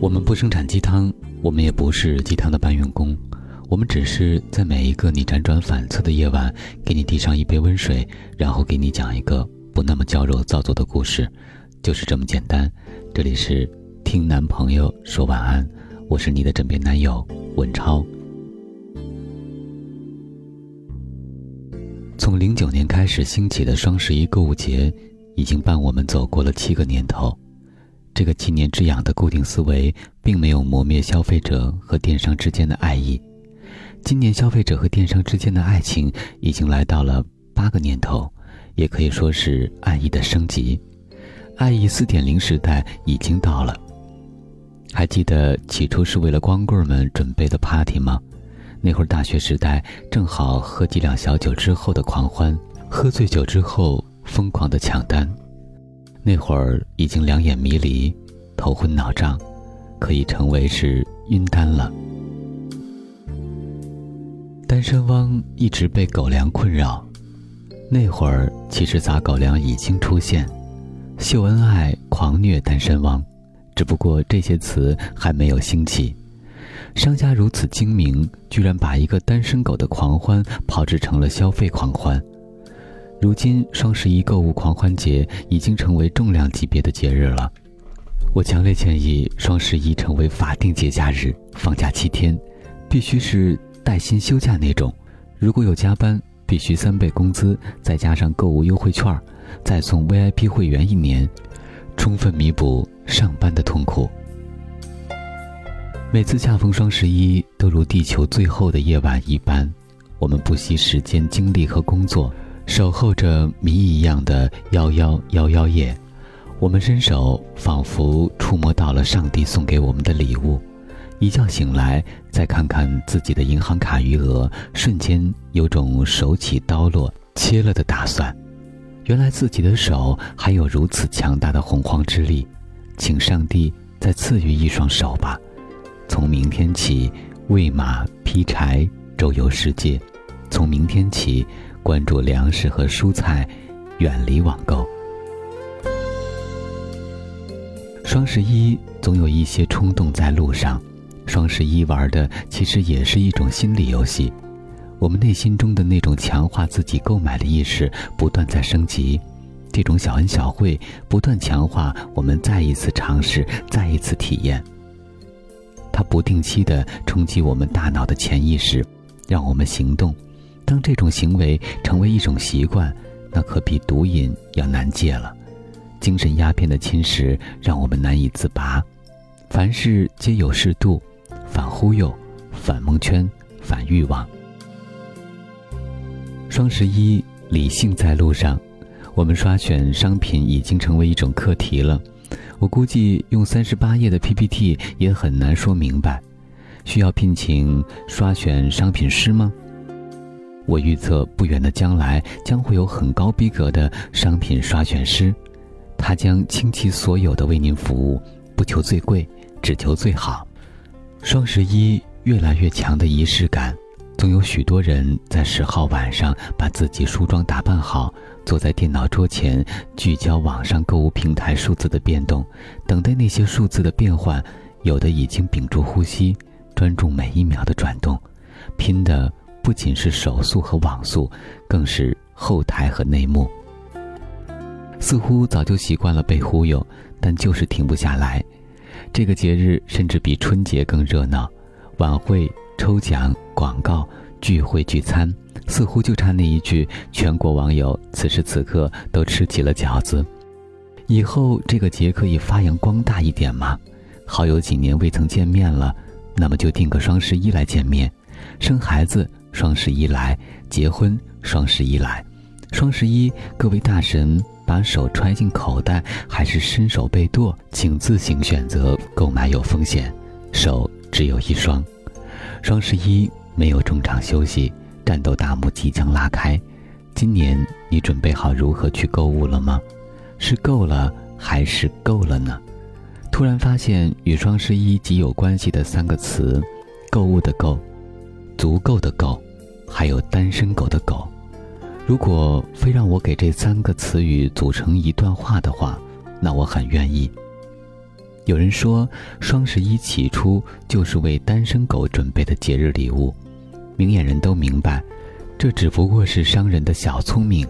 我们不生产鸡汤，我们也不是鸡汤的搬运工，我们只是在每一个你辗转反侧的夜晚，给你递上一杯温水，然后给你讲一个不那么娇柔造作的故事，就是这么简单。这里是听男朋友说晚安，我是你的枕边男友文超。从零九年开始兴起的双十一购物节，已经伴我们走过了七个年头。这个七年之痒的固定思维，并没有磨灭消费者和电商之间的爱意。今年消费者和电商之间的爱情，已经来到了八个年头，也可以说是爱意的升级。爱意四点零时代已经到了。还记得起初是为了光棍们准备的 party 吗？那会儿大学时代，正好喝几两小酒之后的狂欢，喝醉酒之后疯狂的抢单。那会儿已经两眼迷离，头昏脑胀，可以称为是晕单了。单身汪一直被狗粮困扰。那会儿其实撒狗粮已经出现，秀恩爱、狂虐单身汪，只不过这些词还没有兴起。商家如此精明，居然把一个单身狗的狂欢炮制成了消费狂欢。如今双十一购物狂欢节已经成为重量级别的节日了，我强烈建议双十一成为法定节假日，放假七天，必须是带薪休假那种。如果有加班，必须三倍工资，再加上购物优惠券，再送 VIP 会员一年，充分弥补上班的痛苦。每次恰逢双十一，都如地球最后的夜晚一般，我们不惜时间、精力和工作。守候着谜一样的幺幺幺幺夜，我们伸手仿佛触摸到了上帝送给我们的礼物。一觉醒来，再看看自己的银行卡余额，瞬间有种手起刀落、切了的打算。原来自己的手还有如此强大的洪荒之力，请上帝再赐予一双手吧。从明天起，喂马劈柴，周游世界。从明天起。关注粮食和蔬菜，远离网购。双十一总有一些冲动在路上，双十一玩的其实也是一种心理游戏。我们内心中的那种强化自己购买的意识不断在升级，这种小恩小惠不断强化我们再一次尝试、再一次体验。它不定期的冲击我们大脑的潜意识，让我们行动。当这种行为成为一种习惯，那可比毒瘾要难戒了。精神鸦片的侵蚀让我们难以自拔。凡事皆有适度，反忽悠，反蒙圈，反欲望。双十一，理性在路上。我们刷选商品已经成为一种课题了。我估计用三十八页的 PPT 也很难说明白。需要聘请刷选商品师吗？我预测不远的将来将会有很高逼格的商品刷选师，他将倾其所有的为您服务，不求最贵，只求最好。双十一越来越强的仪式感，总有许多人在十号晚上把自己梳妆打扮好，坐在电脑桌前，聚焦网上购物平台数字的变动，等待那些数字的变换。有的已经屏住呼吸，专注每一秒的转动，拼的。不仅是手速和网速，更是后台和内幕。似乎早就习惯了被忽悠，但就是停不下来。这个节日甚至比春节更热闹，晚会、抽奖、广告、聚会、聚餐，似乎就差那一句：全国网友此时此刻都吃起了饺子。以后这个节可以发扬光大一点吗？好友几年未曾见面了，那么就定个双十一来见面。生孩子。双十一来，结婚双十一来，双十一，各位大神把手揣进口袋还是伸手被剁，请自行选择。购买有风险，手只有一双。双十一没有中场休息，战斗大幕即将拉开。今年你准备好如何去购物了吗？是够了还是够了呢？突然发现与双十一极有关系的三个词：购物的购。足够的够，还有单身狗的狗。如果非让我给这三个词语组成一段话的话，那我很愿意。有人说，双十一起初就是为单身狗准备的节日礼物。明眼人都明白，这只不过是商人的小聪明，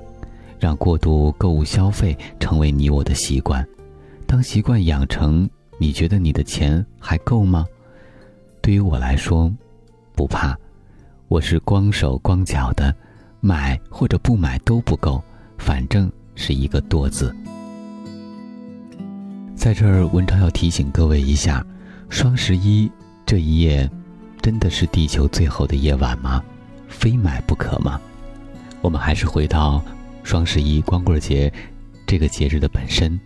让过度购物消费成为你我的习惯。当习惯养成，你觉得你的钱还够吗？对于我来说，不怕，我是光手光脚的，买或者不买都不够，反正是一个多字。在这儿，文章要提醒各位一下：双十一这一夜，真的是地球最后的夜晚吗？非买不可吗？我们还是回到双十一光棍节这个节日的本身，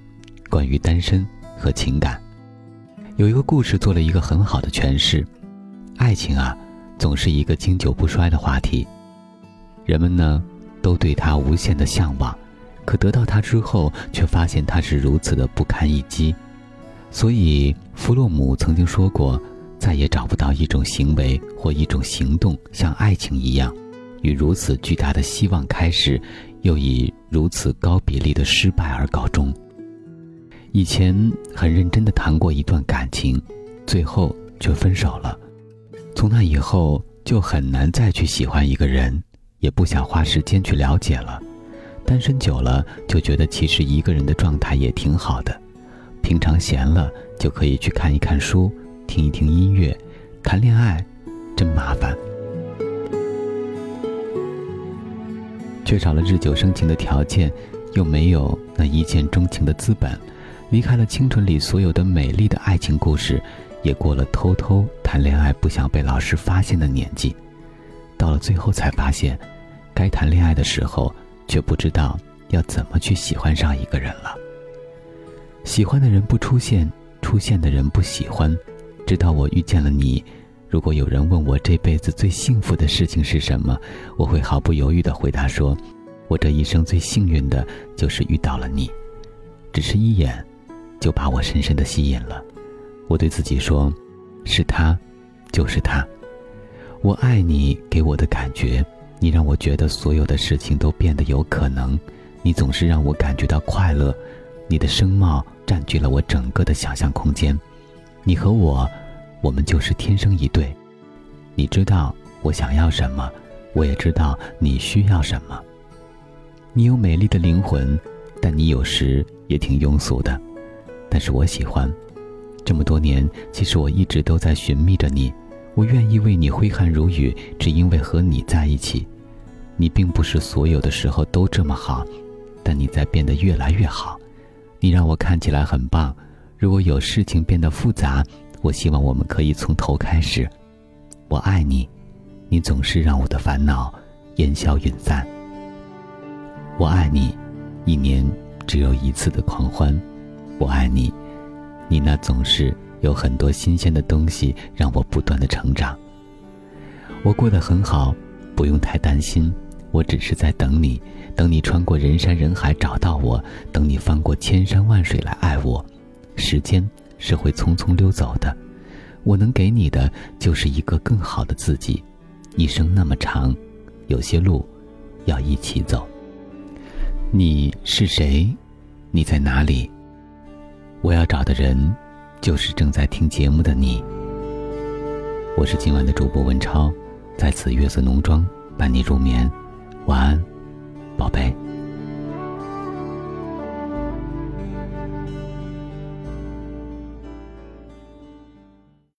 关于单身和情感，有一个故事做了一个很好的诠释：爱情啊，总是一个经久不衰的话题，人们呢，都对它无限的向往。可得到它之后，却发现它是如此的不堪一击，所以弗洛姆曾经说过，再也找不到一种行为或一种行动像爱情一样，与如此巨大的希望开始，又以如此高比例的失败而告终。以前很认真的谈过一段感情，最后却分手了，从那以后就很难再去喜欢一个人，也不想花时间去了解了。单身久了，就觉得其实一个人的状态也挺好的。平常闲了，就可以去看一看书，听一听音乐。谈恋爱，真麻烦。缺少了日久生情的条件，又没有那一见钟情的资本，离开了青春里所有的美丽的爱情故事，也过了偷偷谈恋爱不想被老师发现的年纪。到了最后才发现，该谈恋爱的时候。却不知道要怎么去喜欢上一个人了。喜欢的人不出现，出现的人不喜欢。直到我遇见了你，如果有人问我这辈子最幸福的事情是什么，我会毫不犹豫地回答说：“我这一生最幸运的就是遇到了你。”只是一眼，就把我深深的吸引了。我对自己说：“是他，就是他。”我爱你给我的感觉。你让我觉得所有的事情都变得有可能，你总是让我感觉到快乐，你的声貌占据了我整个的想象空间。你和我，我们就是天生一对。你知道我想要什么，我也知道你需要什么。你有美丽的灵魂，但你有时也挺庸俗的，但是我喜欢。这么多年，其实我一直都在寻觅着你。我愿意为你挥汗如雨，只因为和你在一起。你并不是所有的时候都这么好，但你在变得越来越好。你让我看起来很棒。如果有事情变得复杂，我希望我们可以从头开始。我爱你，你总是让我的烦恼烟消云散。我爱你，一年只有一次的狂欢。我爱你，你那总是。有很多新鲜的东西让我不断的成长。我过得很好，不用太担心。我只是在等你，等你穿过人山人海找到我，等你翻过千山万水来爱我。时间是会匆匆溜走的，我能给你的就是一个更好的自己。一生那么长，有些路要一起走。你是谁？你在哪里？我要找的人。就是正在听节目的你，我是今晚的主播文超，在此月色浓妆伴你入眠，晚安，宝贝。